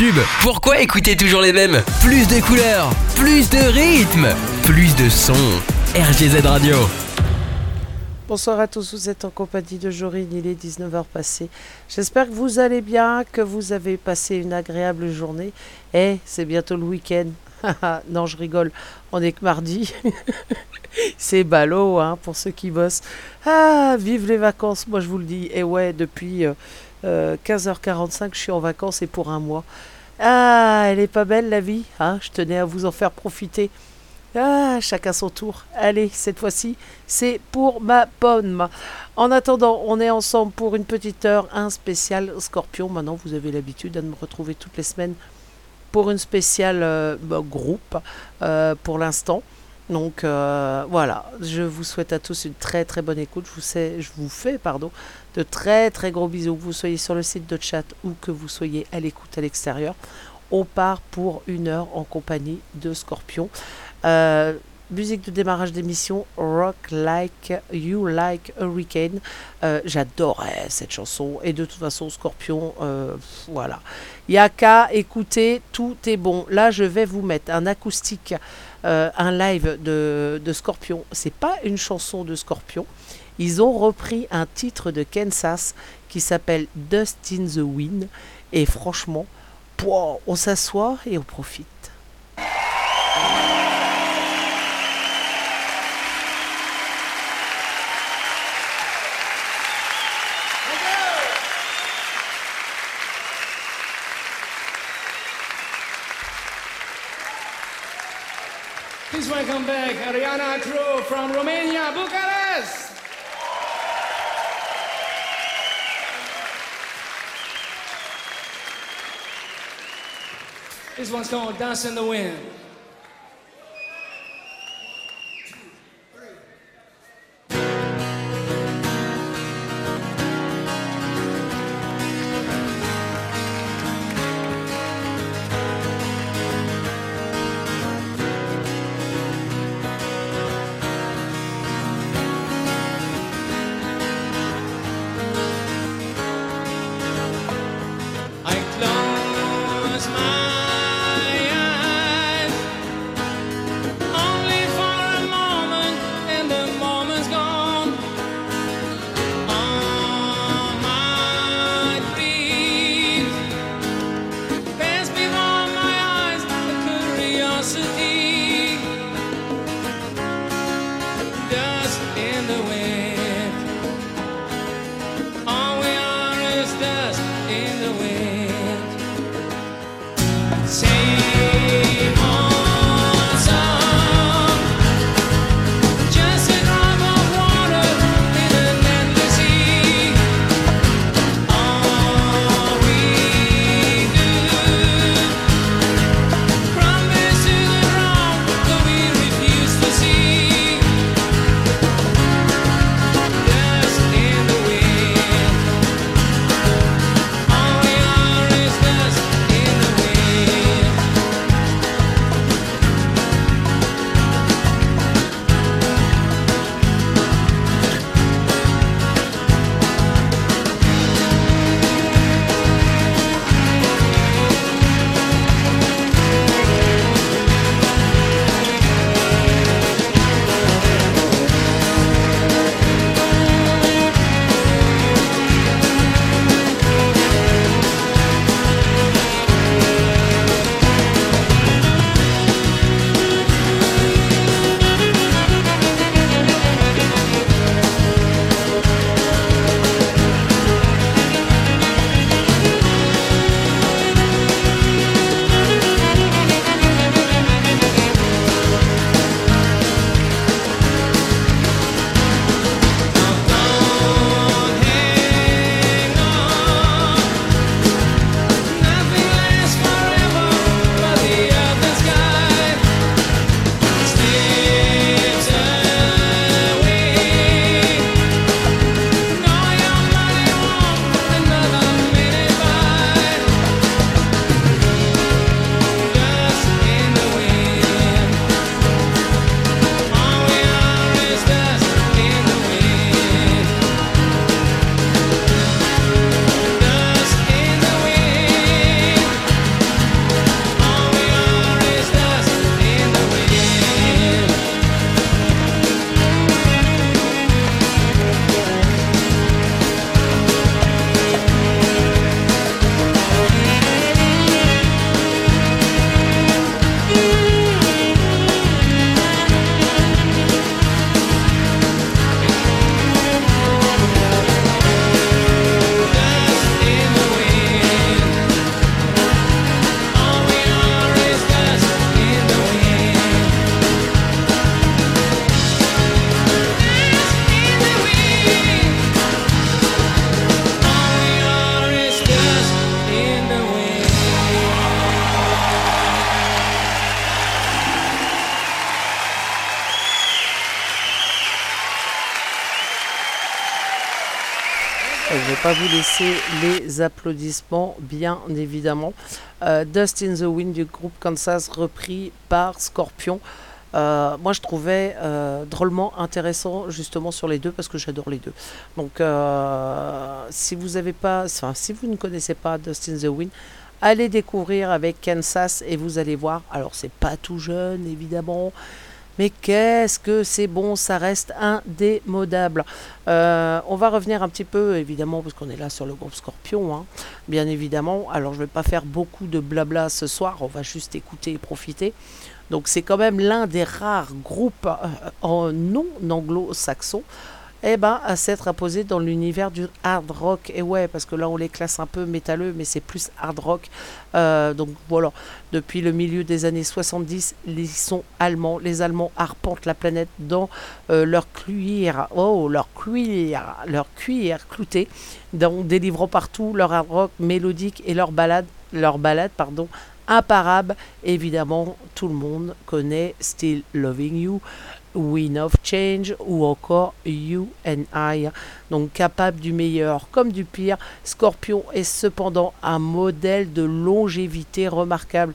tubes. Pourquoi écouter toujours les mêmes? Plus de couleurs, plus de rythme, plus de sons. RGZ Radio. Bonsoir à tous, vous êtes en compagnie de Jorine, il est 19h passé. J'espère que vous allez bien, que vous avez passé une agréable journée. Eh, c'est bientôt le week-end. non, je rigole, on est que mardi. c'est ballot hein, pour ceux qui bossent. Ah, vive les vacances, moi je vous le dis. Et ouais, depuis euh, euh, 15h45, je suis en vacances et pour un mois. Ah, elle est pas belle la vie, hein? Je tenais à vous en faire profiter. Ah, chacun son tour. Allez, cette fois-ci, c'est pour ma pomme. En attendant, on est ensemble pour une petite heure, un spécial Scorpion. Maintenant, vous avez l'habitude de me retrouver toutes les semaines pour une spéciale euh, bah, groupe euh, pour l'instant. Donc euh, voilà, je vous souhaite à tous une très très bonne écoute. Je vous, sais, je vous fais pardon, de très très gros bisous, que vous soyez sur le site de chat ou que vous soyez à l'écoute à l'extérieur. On part pour une heure en compagnie de Scorpion. Euh, musique de démarrage d'émission Rock Like You Like Hurricane. Euh, J'adorais cette chanson et de toute façon Scorpion, euh, voilà. Il n'y a qu'à écouter, tout est bon. Là, je vais vous mettre un acoustique, euh, un live de, de Scorpion. C'est pas une chanson de Scorpion. Ils ont repris un titre de Kansas qui s'appelle Dust in the Wind. Et franchement, on s'assoit et on profite. Please welcome back Ariana Crew from Romania, Bucharest. This one's called Dance in the Wind. Vous laisser les applaudissements, bien évidemment. Euh, Dust in the Wind du groupe Kansas, repris par Scorpion. Euh, moi, je trouvais euh, drôlement intéressant justement sur les deux parce que j'adore les deux. Donc, euh, si vous avez pas, enfin, si vous ne connaissez pas Dust in the Wind, allez découvrir avec Kansas et vous allez voir. Alors, c'est pas tout jeune évidemment, Mais qu'est-ce que c'est bon, ça reste indémodable. Euh, on va revenir un petit peu, évidemment, parce qu'on est là sur le groupe Scorpion, hein, bien évidemment. Alors, je ne vais pas faire beaucoup de blabla ce soir, on va juste écouter et profiter. Donc, c'est quand même l'un des rares groupes euh, en non anglo-saxon eh ben, à s'être imposé dans l'univers du hard rock. Et ouais, parce que là, on les classe un peu métalleux, mais c'est plus hard rock. Euh, donc voilà, depuis le milieu des années 70, ils sont allemands. Les Allemands arpentent la planète dans euh, leur cuir, oh, leur cuir, leur cuir clouté, dans, délivrant partout leur hard rock mélodique et leur balade, leur balade, pardon, imparable. Évidemment, tout le monde connaît Still Loving You. Win of Change ou encore You and I. Donc capable du meilleur comme du pire, Scorpion est cependant un modèle de longévité remarquable.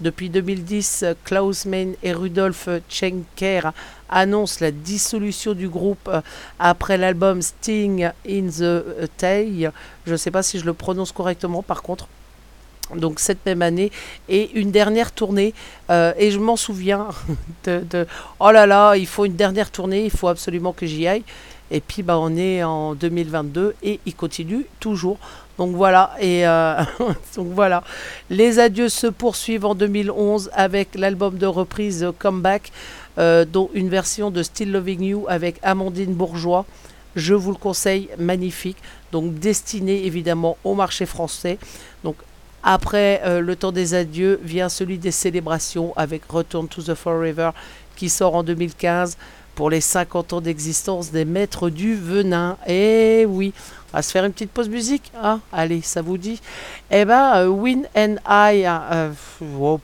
Depuis 2010, Klaus Mann et Rudolf Schenker annoncent la dissolution du groupe euh, après l'album Sting in the Tail. Je ne sais pas si je le prononce correctement par contre donc cette même année, et une dernière tournée. euh, et je m'en souviens de, oh là là, il faut une dernière tournée, il faut absolument que j'y aille. Et puis bah, on est en 2022 et il continue toujours. Donc voilà, et euh, donc voilà. Les adieux se poursuivent en 2011 avec l'album de reprise Comeback, euh, dont une version de Still Loving You avec Amandine Bourgeois. Je vous le conseille, magnifique. Donc destiné évidemment au marché français. Après euh, le temps des adieux vient celui des célébrations avec Return to the Forever qui sort en 2015 pour les 50 ans d'existence des maîtres du venin. Et oui, on va se faire une petite pause musique. Hein? Allez, ça vous dit? Eh ben, euh, Win and I. euh, oh.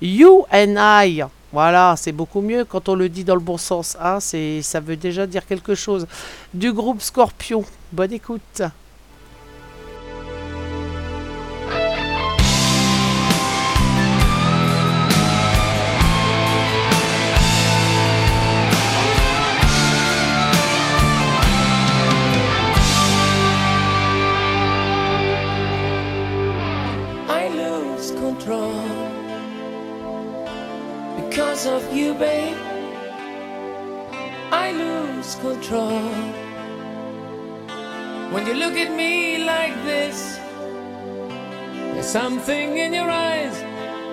You and I. Voilà, c'est beaucoup mieux quand on le dit dans le bon sens. Hein ça veut déjà dire quelque chose. Du groupe Scorpion. Bonne écoute. Because of you, babe. I lose control when you look at me like this. There's something in your eyes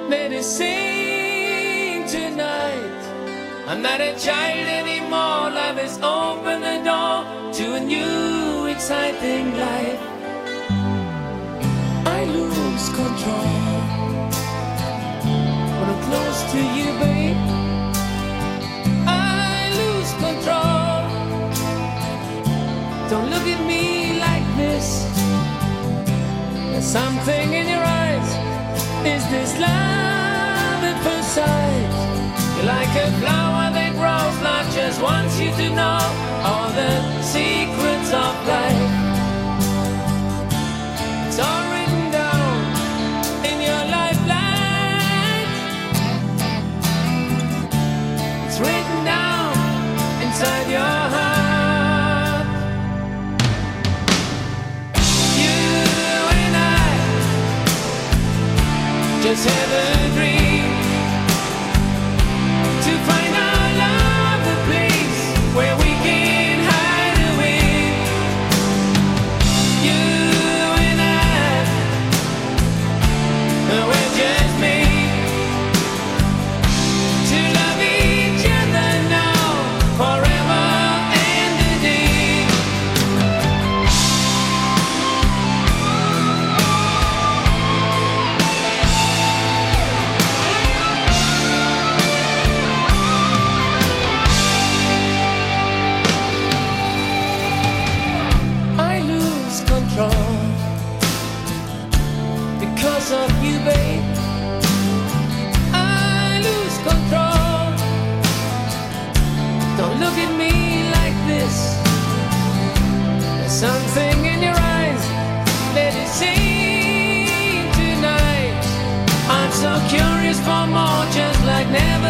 that is saying tonight. I'm not a child anymore. Love has opened the door to a new, exciting life. I lose control never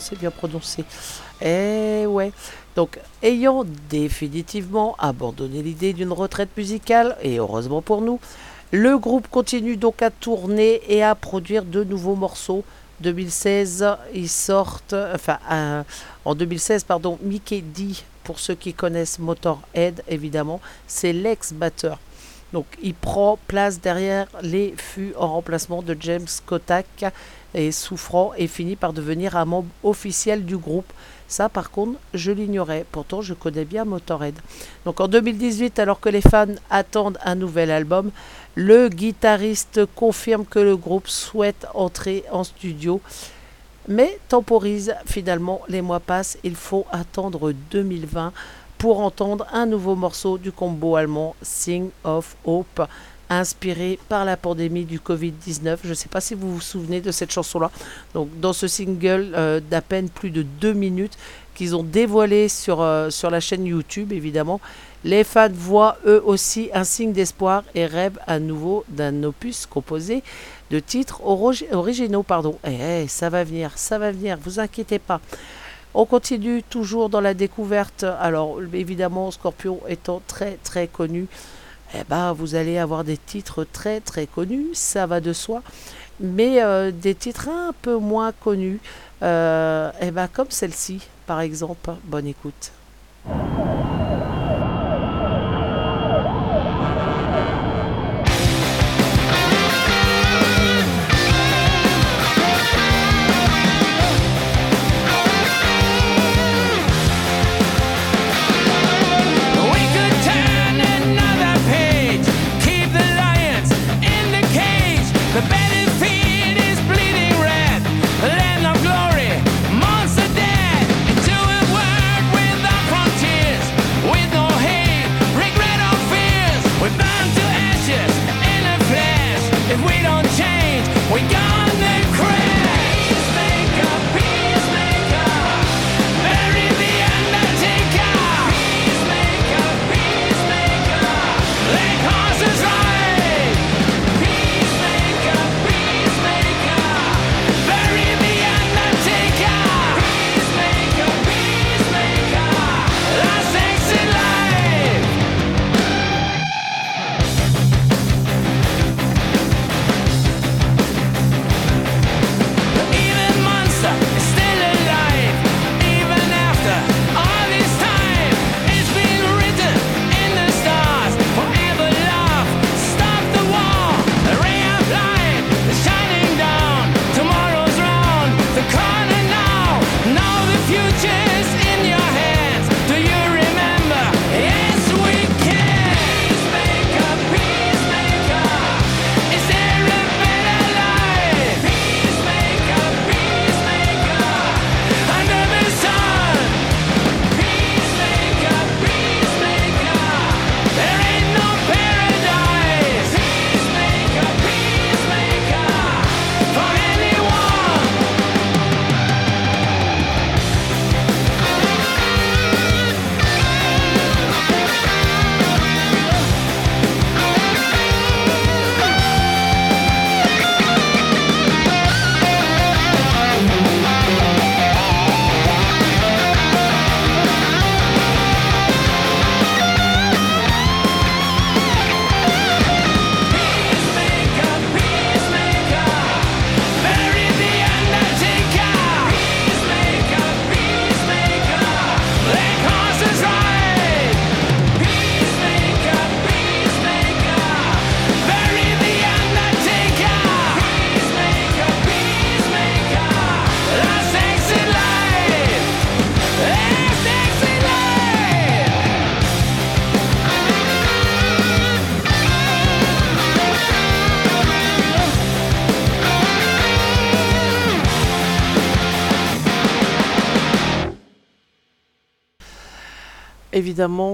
c'est bien prononcé. Eh ouais. Donc, ayant définitivement abandonné l'idée d'une retraite musicale, et heureusement pour nous, le groupe continue donc à tourner et à produire de nouveaux morceaux. 2016, ils sortent, enfin, en 2016, pardon, Mickey D, pour ceux qui connaissent Motorhead, évidemment, c'est l'ex-batteur. Donc, il prend place derrière les fûts en remplacement de James Kotak et souffrant et finit par devenir un membre officiel du groupe. Ça, par contre, je l'ignorais. Pourtant, je connais bien Motorhead. Donc, en 2018, alors que les fans attendent un nouvel album, le guitariste confirme que le groupe souhaite entrer en studio, mais temporise. Finalement, les mois passent. Il faut attendre 2020 pour entendre un nouveau morceau du combo allemand Sing of Hope, inspiré par la pandémie du Covid-19. Je ne sais pas si vous vous souvenez de cette chanson-là. Donc, dans ce single euh, d'à peine plus de deux minutes qu'ils ont dévoilé sur, euh, sur la chaîne YouTube, évidemment, les fans voient eux aussi un signe d'espoir et rêvent à nouveau d'un opus composé de titres originaux. Pardon. Eh, eh, ça va venir, ça va venir, vous inquiétez pas. On continue toujours dans la découverte. Alors, évidemment, Scorpion étant très très connu, eh ben, vous allez avoir des titres très très connus, ça va de soi. Mais euh, des titres un peu moins connus, euh, eh ben, comme celle-ci, par exemple. Bonne écoute.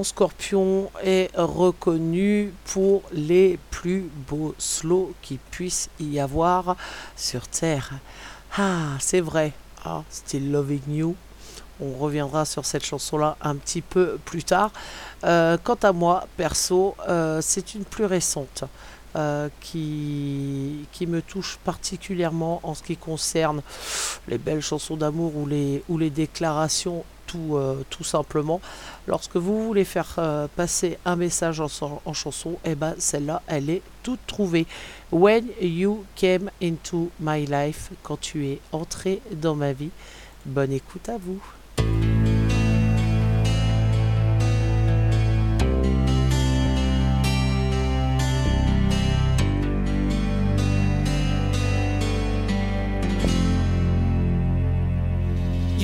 Scorpion est reconnu pour les plus beaux slows qu'il puisse y avoir sur Terre. Ah, c'est vrai. Ah, Still Loving You. On reviendra sur cette chanson-là un petit peu plus tard. Euh, quant à moi, perso, euh, c'est une plus récente euh, qui, qui me touche particulièrement en ce qui concerne les belles chansons d'amour ou les, ou les déclarations tout, euh, tout simplement. Lorsque vous voulez faire euh, passer un message en, en chanson, eh ben celle-là, elle est toute trouvée. When you came into my life, quand tu es entré dans ma vie. Bonne écoute à vous.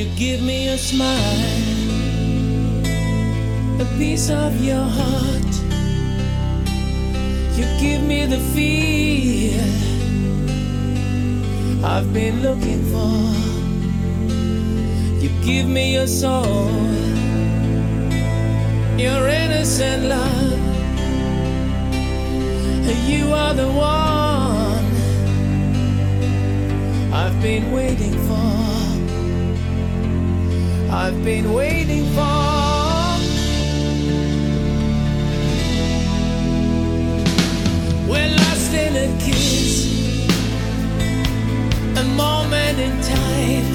You give me a smile, a piece of your heart. You give me the feel I've been looking for. You give me your soul, your innocent love. You are the one I've been waiting for. I've been waiting for. We're lost in a kiss, a moment in time,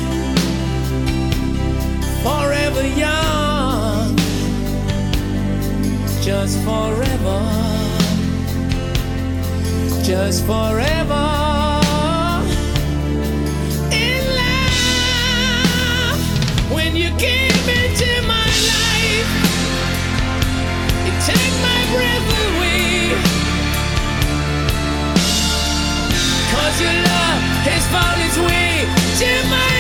forever young, just forever, just forever. Cause your love has found its way to my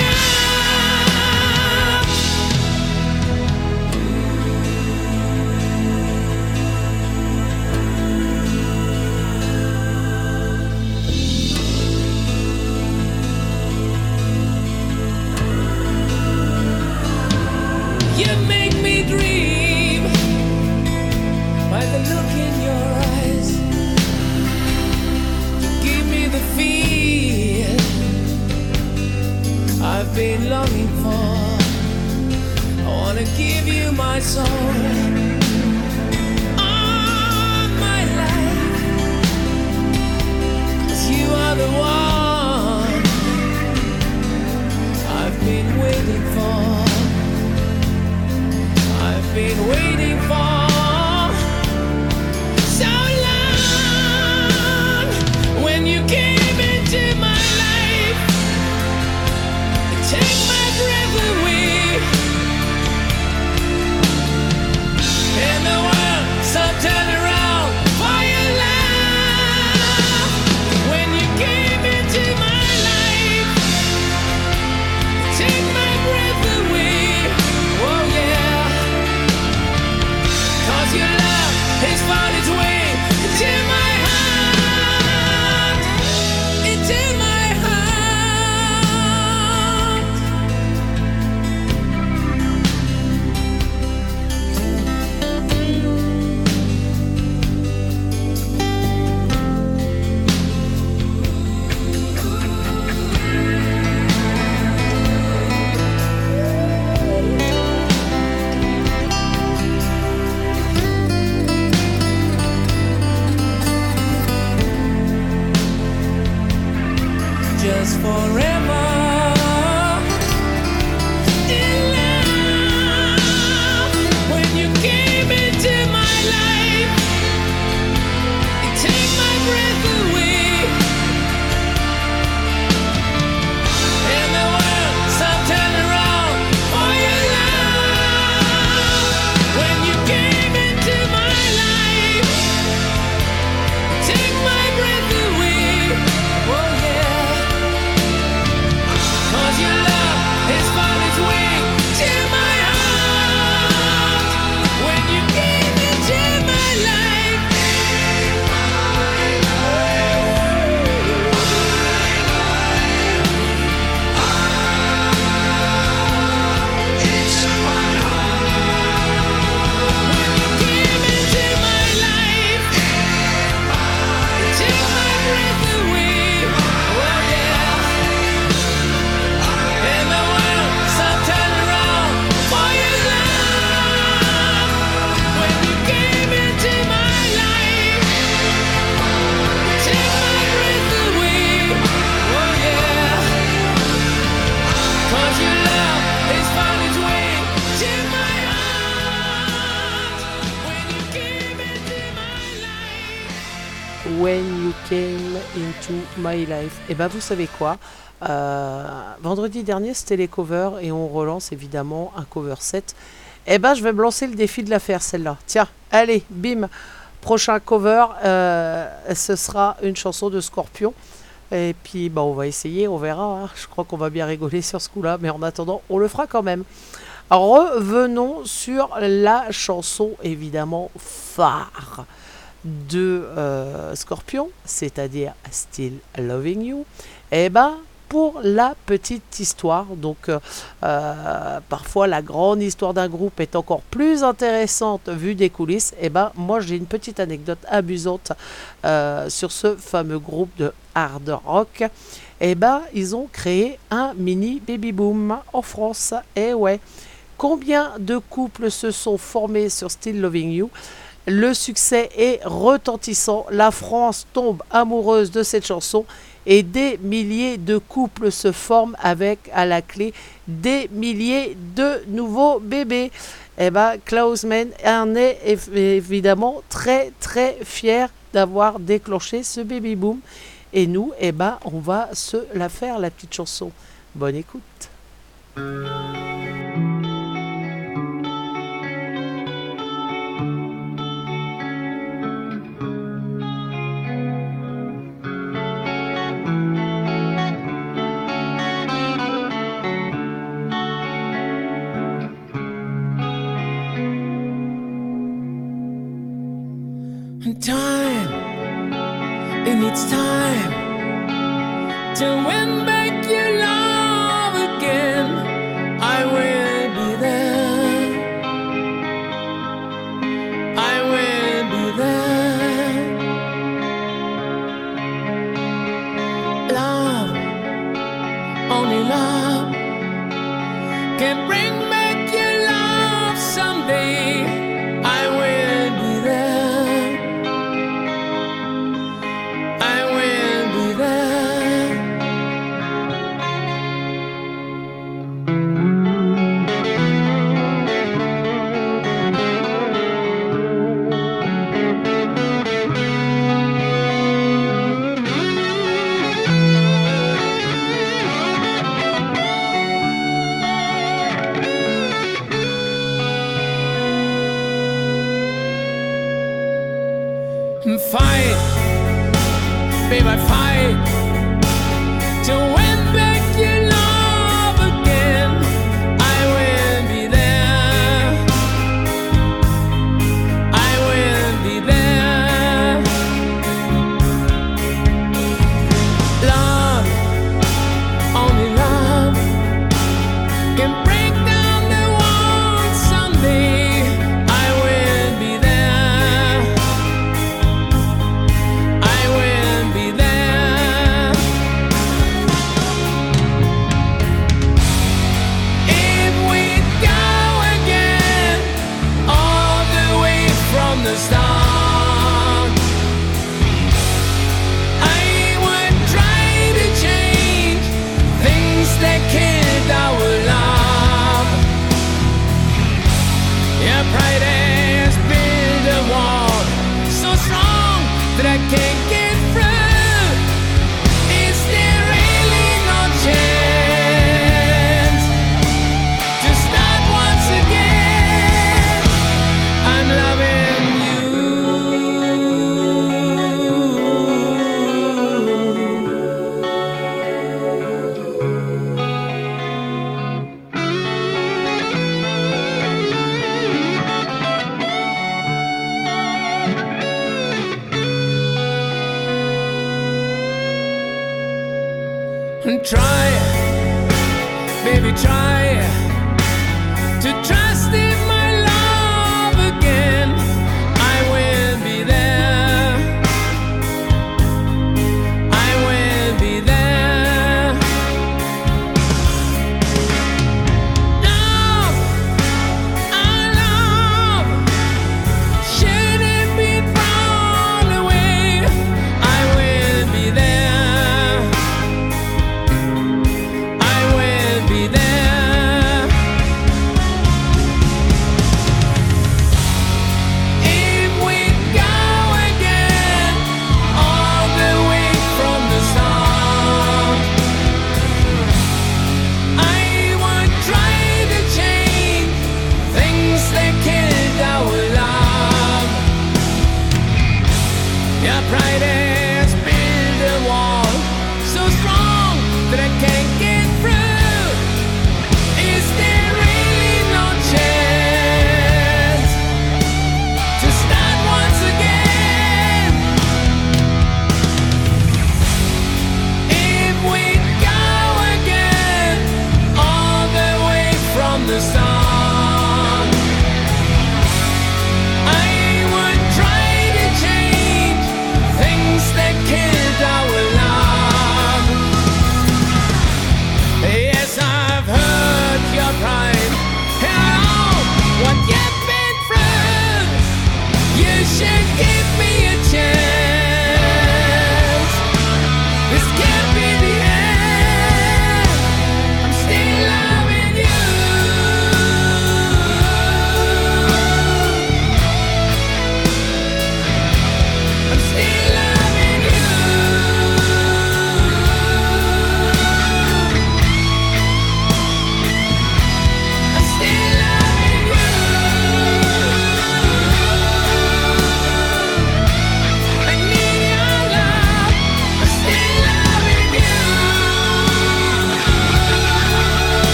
Et ben vous savez quoi euh, Vendredi dernier c'était les covers et on relance évidemment un cover set. Et ben je vais me lancer le défi de la faire celle-là. Tiens, allez, bim Prochain cover, euh, ce sera une chanson de Scorpion. Et puis, bah, on va essayer, on verra. hein. Je crois qu'on va bien rigoler sur ce coup-là, mais en attendant, on le fera quand même. Revenons sur la chanson, évidemment, phare de euh, Scorpion, c'est-à-dire Still Loving You. Et ben, pour la petite histoire, donc euh, euh, parfois la grande histoire d'un groupe est encore plus intéressante vue des coulisses. Et ben, moi j'ai une petite anecdote amusante sur ce fameux groupe de hard rock. Et ben, ils ont créé un mini baby boom en France. Et ouais, combien de couples se sont formés sur Still Loving You? Le succès est retentissant, la France tombe amoureuse de cette chanson et des milliers de couples se forment avec à la clé des milliers de nouveaux bébés. Eh ben, Klausman en est év- évidemment très très fier d'avoir déclenché ce baby boom. Et nous, eh ben, on va se la faire la petite chanson. Bonne écoute. To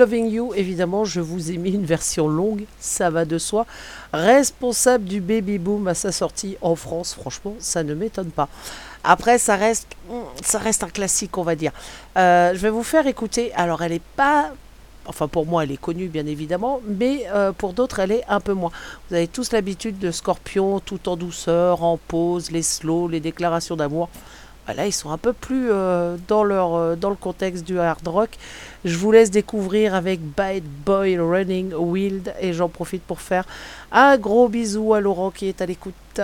Loving You, évidemment, je vous ai mis une version longue, ça va de soi. Responsable du baby boom à sa sortie en France, franchement, ça ne m'étonne pas. Après, ça reste, ça reste un classique, on va dire. Euh, je vais vous faire écouter. Alors, elle n'est pas Enfin, pour moi, elle est connue, bien évidemment, mais euh, pour d'autres, elle est un peu moins. Vous avez tous l'habitude de Scorpion, tout en douceur, en pause, les slows, les déclarations d'amour. Là, ils sont un peu plus euh, euh, dans le contexte du hard rock. Je vous laisse découvrir avec Bad Boy Running Wild et j'en profite pour faire un gros bisou à Laurent qui est à l'écoute.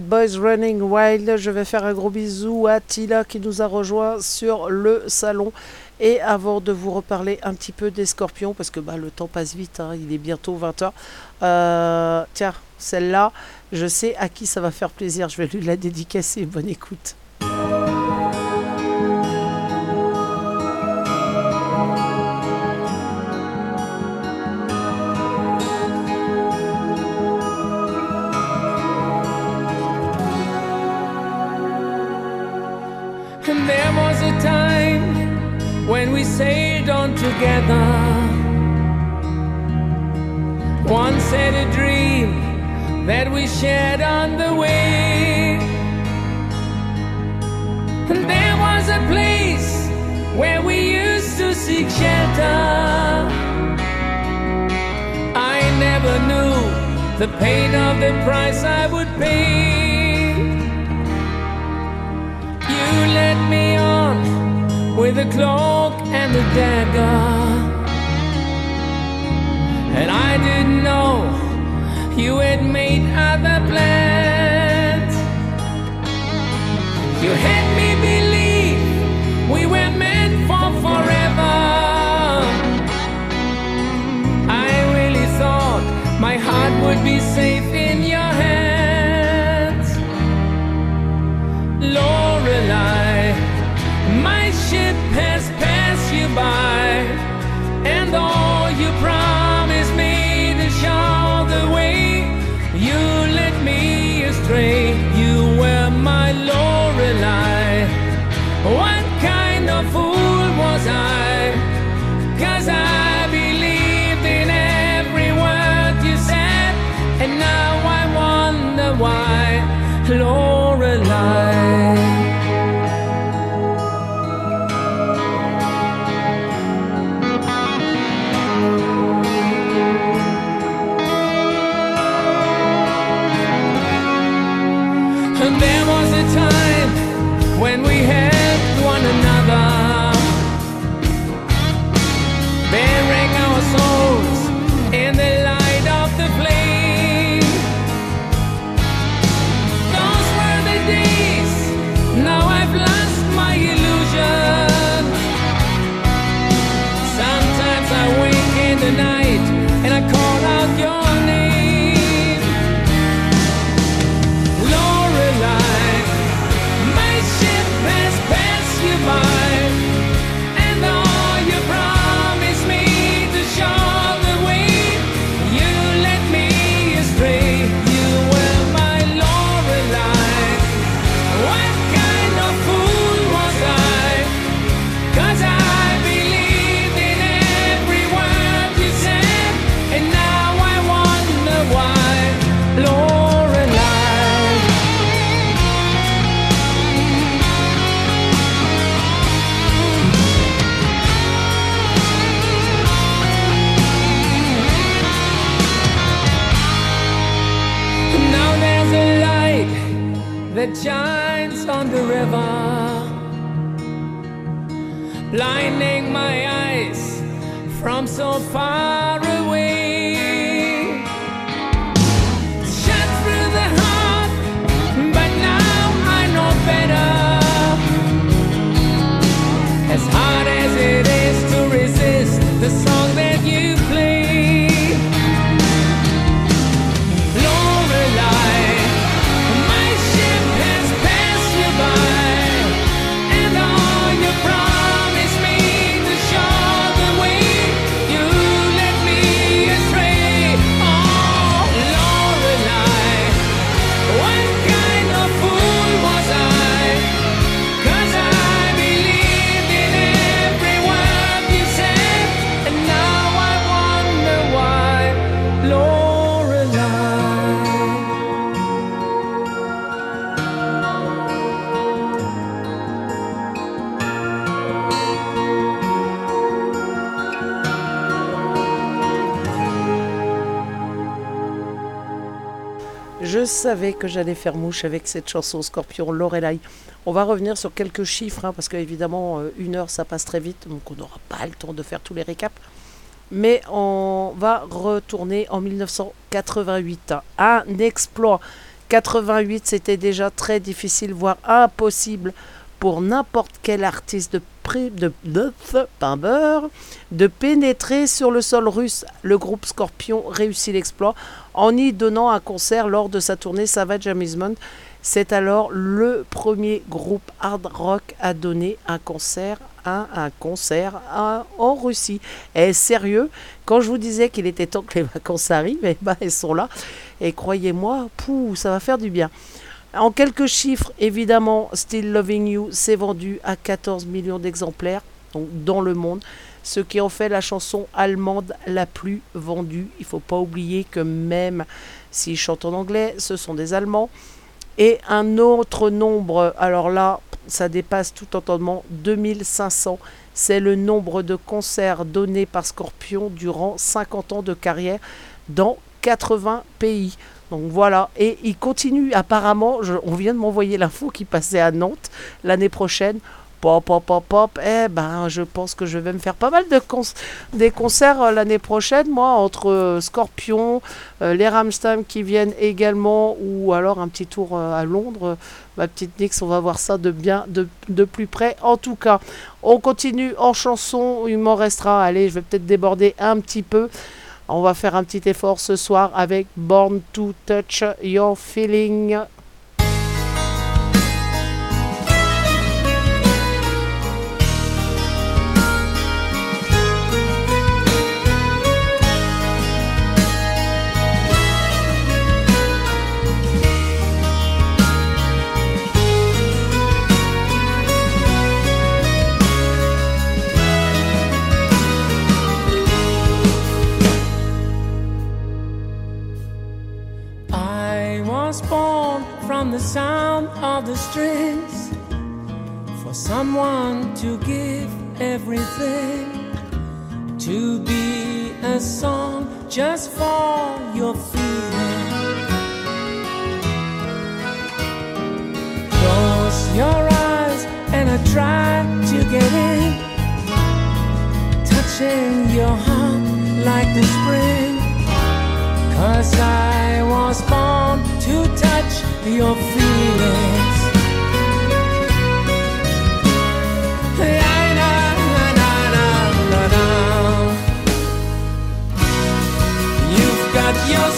Boys Running Wild. Je vais faire un gros bisou à Tila qui nous a rejoint sur le salon. Et avant de vous reparler un petit peu des scorpions, parce que bah, le temps passe vite, hein, il est bientôt 20h. Euh, tiens, celle-là, je sais à qui ça va faire plaisir. Je vais lui la dédicacer. Bonne écoute. Together. Once had a dream that we shared on the way. And there was a place where we used to seek shelter. I never knew the pain of the price I would pay. You led me on with a cloak and a dagger. And I didn't know you had made other plans. That on the river, blinding my eyes from so far away. Shut through the heart, but now I know better. As hard as it is to resist the song savais que j'allais faire mouche avec cette chanson Scorpion Lorelai. On va revenir sur quelques chiffres, hein, parce qu'évidemment, euh, une heure, ça passe très vite, donc on n'aura pas le temps de faire tous les récaps. Mais on va retourner en 1988. Un exploit. 88, c'était déjà très difficile, voire impossible pour n'importe quel artiste de, de, pain beurre, de pénétrer sur le sol russe. Le groupe Scorpion réussit l'exploit en y donnant un concert lors de sa tournée Savage Amusement. C'est alors le premier groupe hard rock à donner un concert, un, concert en Russie. Et sérieux, quand je vous disais qu'il était temps que les vacances arrivent, eh ben, elles sont là. Et croyez-moi, pouh, ça va faire du bien. En quelques chiffres, évidemment, Still Loving You s'est vendu à 14 millions d'exemplaires. dans le monde, ce qui en fait la chanson allemande la plus vendue. Il faut pas oublier que même s'ils chantent en anglais, ce sont des Allemands. Et un autre nombre, alors là, ça dépasse tout entendement, 2500. C'est le nombre de concerts donnés par Scorpion durant 50 ans de carrière dans 80 pays. Donc voilà, et il continue apparemment, on vient de m'envoyer l'info qui passait à Nantes l'année prochaine. Pop, pop, pop, pop, eh ben je pense que je vais me faire pas mal de des concerts euh, l'année prochaine, moi, entre euh, Scorpion, euh, les Ramstein qui viennent également, ou alors un petit tour à Londres. Ma petite Nix, on va voir ça de bien, de, de plus près. En tout cas, on continue en chanson, il m'en restera, allez, je vais peut-être déborder un petit peu. On va faire un petit effort ce soir avec Born to Touch Your Feeling. Sound of the strings for someone to give everything to be a song just for your feeling. Close your eyes and I try to get in, touching your heart like the spring. Cause I was born to touch your You've got your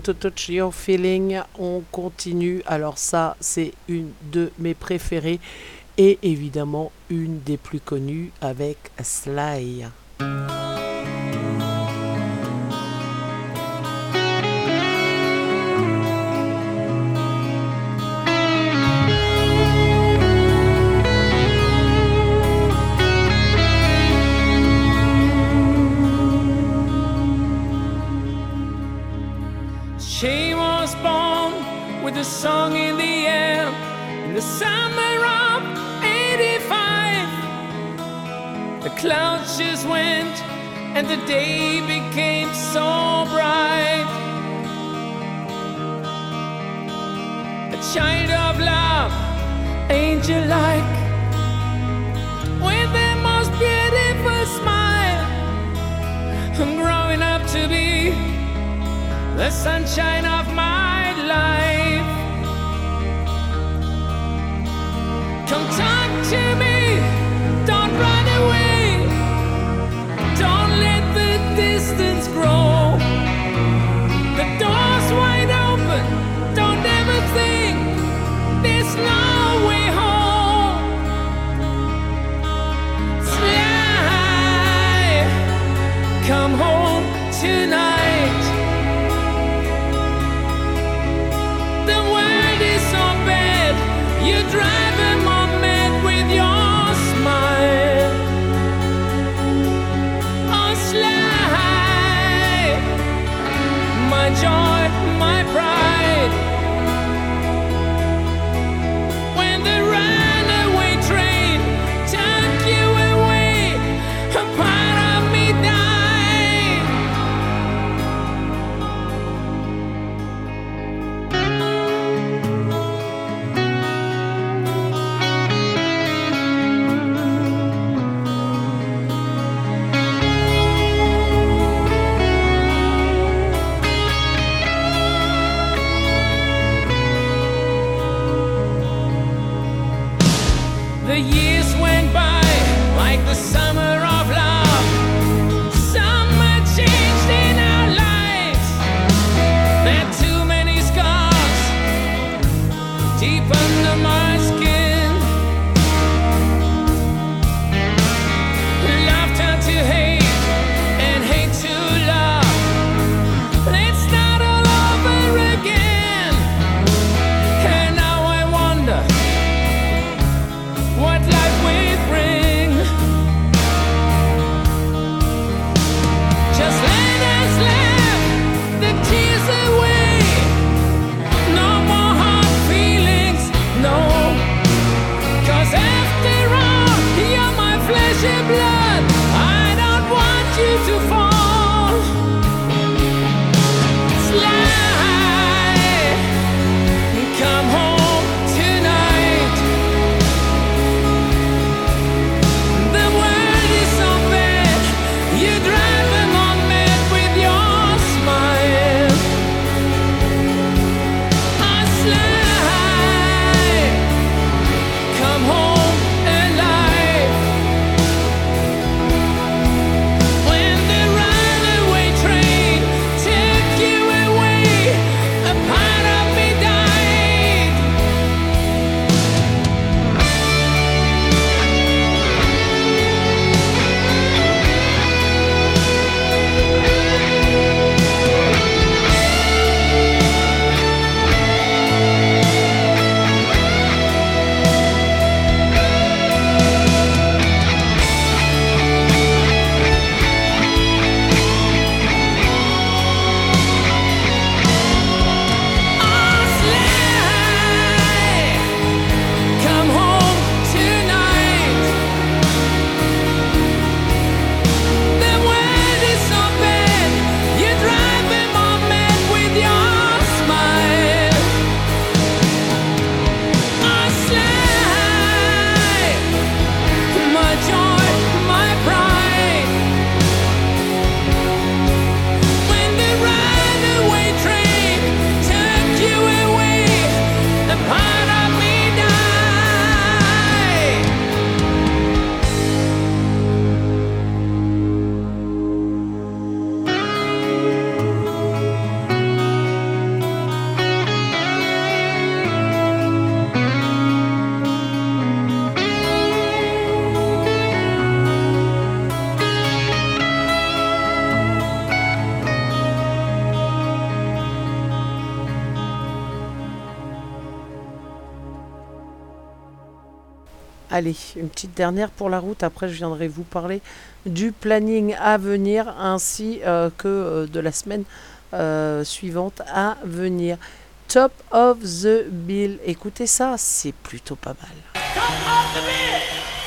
To Touch Your Feeling. On continue. Alors ça, c'est une de mes préférées. et évidemment une des plus connues avec Sly. A song in the air in the summer of 85. The clouds just went and the day became so bright. A child of love, angel like, with the most beautiful smile. I'm growing up to be the sunshine of my life. Don't talk Jimmy, don't run away, don't let the distance grow. Petite dernière pour la route. Après, je viendrai vous parler du planning à venir ainsi euh, que euh, de la semaine euh, suivante à venir. Top of the Bill. Écoutez ça, c'est plutôt pas mal. Get on,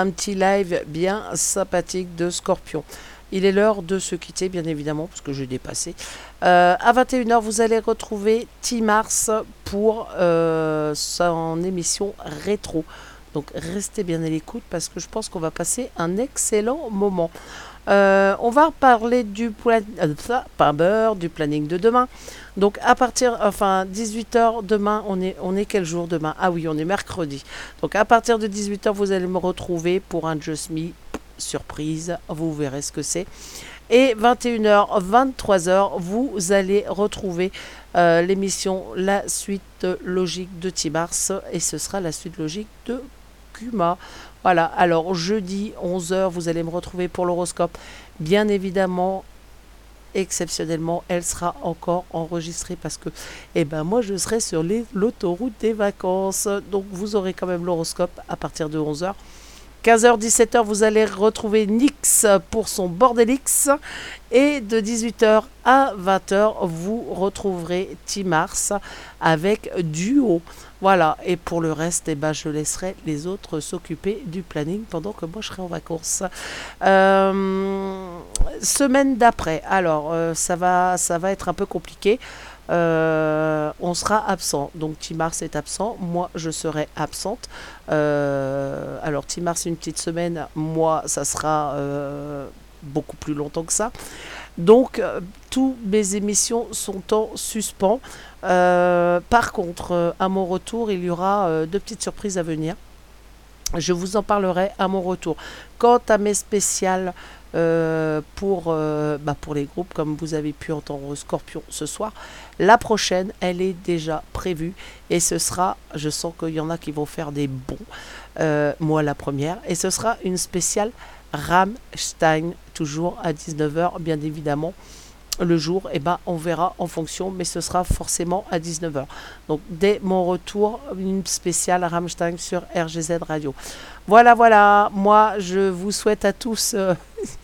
un petit live bien sympathique de Scorpion. Il est l'heure de se quitter, bien évidemment, parce que j'ai dépassé. Euh, à 21h, vous allez retrouver T-Mars pour euh, son émission rétro. Donc restez bien à l'écoute parce que je pense qu'on va passer un excellent moment. Euh, on va parler du, plan- du planning de demain. Donc à partir, enfin 18h demain, on est, on est quel jour demain? Ah oui, on est mercredi. Donc à partir de 18h, vous allez me retrouver pour un Just Me surprise. Vous verrez ce que c'est. Et 21h, 23h, vous allez retrouver euh, l'émission La suite logique de Timars et ce sera la suite logique de Kuma. Voilà, alors jeudi 11h, vous allez me retrouver pour l'horoscope. Bien évidemment, exceptionnellement, elle sera encore enregistrée parce que, eh ben, moi, je serai sur l'autoroute des vacances. Donc, vous aurez quand même l'horoscope à partir de 11h. 15h, 17h, vous allez retrouver Nix pour son Bordelix. Et de 18h à 20h, vous retrouverez Timars avec Duo. Voilà, et pour le reste, eh ben, je laisserai les autres s'occuper du planning pendant que moi je serai en vacances. Euh, semaine d'après, alors euh, ça, va, ça va être un peu compliqué. Euh, on sera absent. Donc Timars est absent, moi je serai absente. Alors Timars une petite semaine, moi ça sera beaucoup plus longtemps que ça. Donc tous mes émissions sont en suspens. Euh, par contre, euh, à mon retour, il y aura euh, deux petites surprises à venir. Je vous en parlerai à mon retour. Quant à mes spéciales pour, bah, pour les groupes, comme vous avez pu entendre Scorpion ce soir, la prochaine, elle est déjà prévue. Et ce sera, je sens qu'il y en a qui vont faire des bons. Moi, la première. Et ce sera une spéciale Rammstein, toujours à 19h, bien évidemment le jour, eh ben, on verra en fonction, mais ce sera forcément à 19h. Donc dès mon retour, une spéciale Rammstein sur RGZ Radio. Voilà, voilà, moi je vous souhaite à tous euh,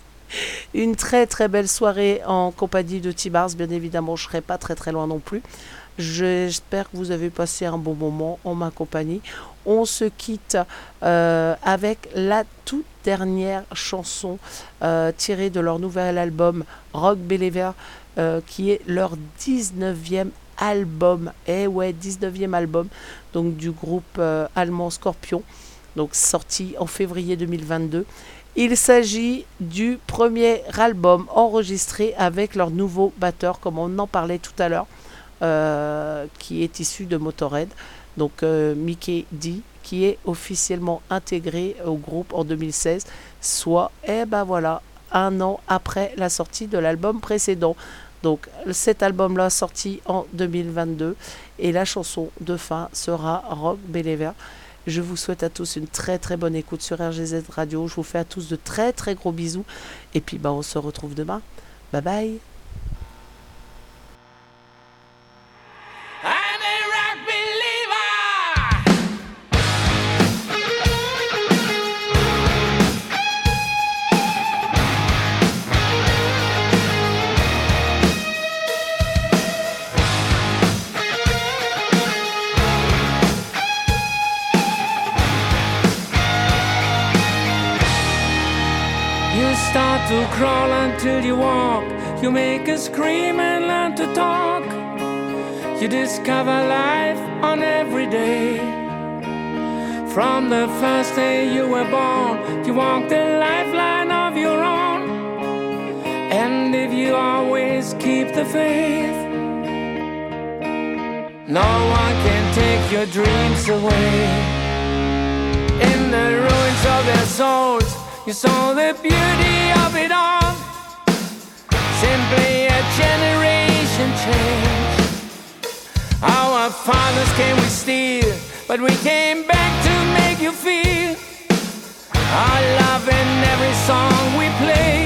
une très très belle soirée en compagnie de Tibars. Bien évidemment, je ne serai pas très très loin non plus. J'espère que vous avez passé un bon moment en ma compagnie. On se quitte euh, avec la toute dernière chanson euh, tirée de leur nouvel album Rock Believer, euh, qui est leur 19e album. Eh ouais, 19e album donc du groupe euh, allemand Scorpion, donc sorti en février 2022. Il s'agit du premier album enregistré avec leur nouveau batteur, comme on en parlait tout à l'heure, qui est issu de Motorhead, donc euh, Mickey D, qui est officiellement intégré au groupe en 2016, soit, eh ben voilà, un an après la sortie de l'album précédent. Donc cet album-là sorti en 2022 et la chanson de fin sera Rock Believer. Je vous souhaite à tous une très très bonne écoute sur RGZ Radio. Je vous fais à tous de très très gros bisous et puis bah on se retrouve demain. Bye bye. Until you walk. You make a scream and learn to talk. You discover life on every day. From the first day you were born, you walk the lifeline of your own. And if you always keep the faith, no one can take your dreams away. In the ruins of their souls, you saw the beauty of it all. Simply a generation change. Our fathers came with steel, but we came back to make you feel our love in every song we play.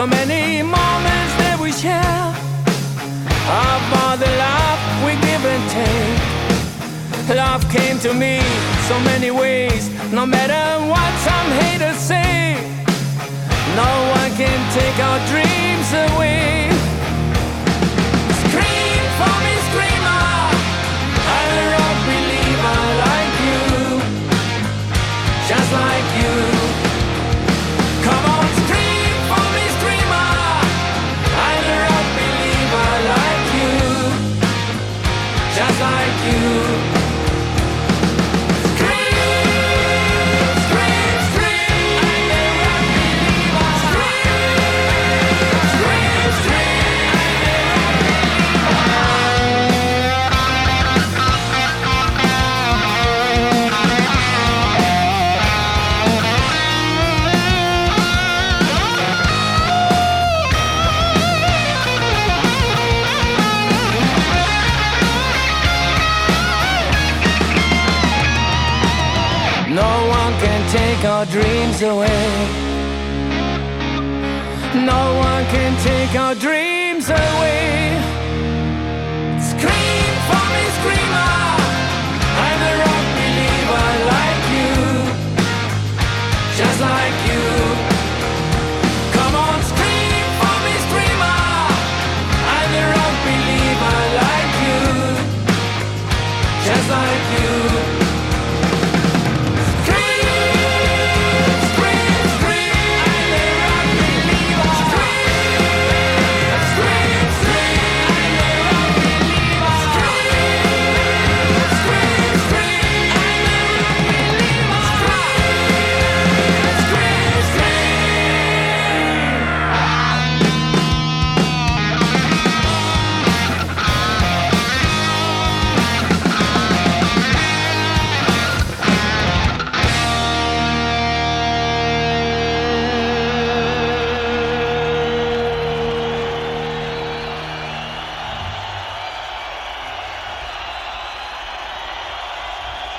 So many moments that we share. all the love we give and take. Love came to me so many ways, no matter what some haters say. No one can take our dreams away. You. away. No one can take our dreams away. Scream for me, screamer. I'm a rock believer like you, just like you. Come on, scream for me, screamer. I'm a rock believer like you, just like.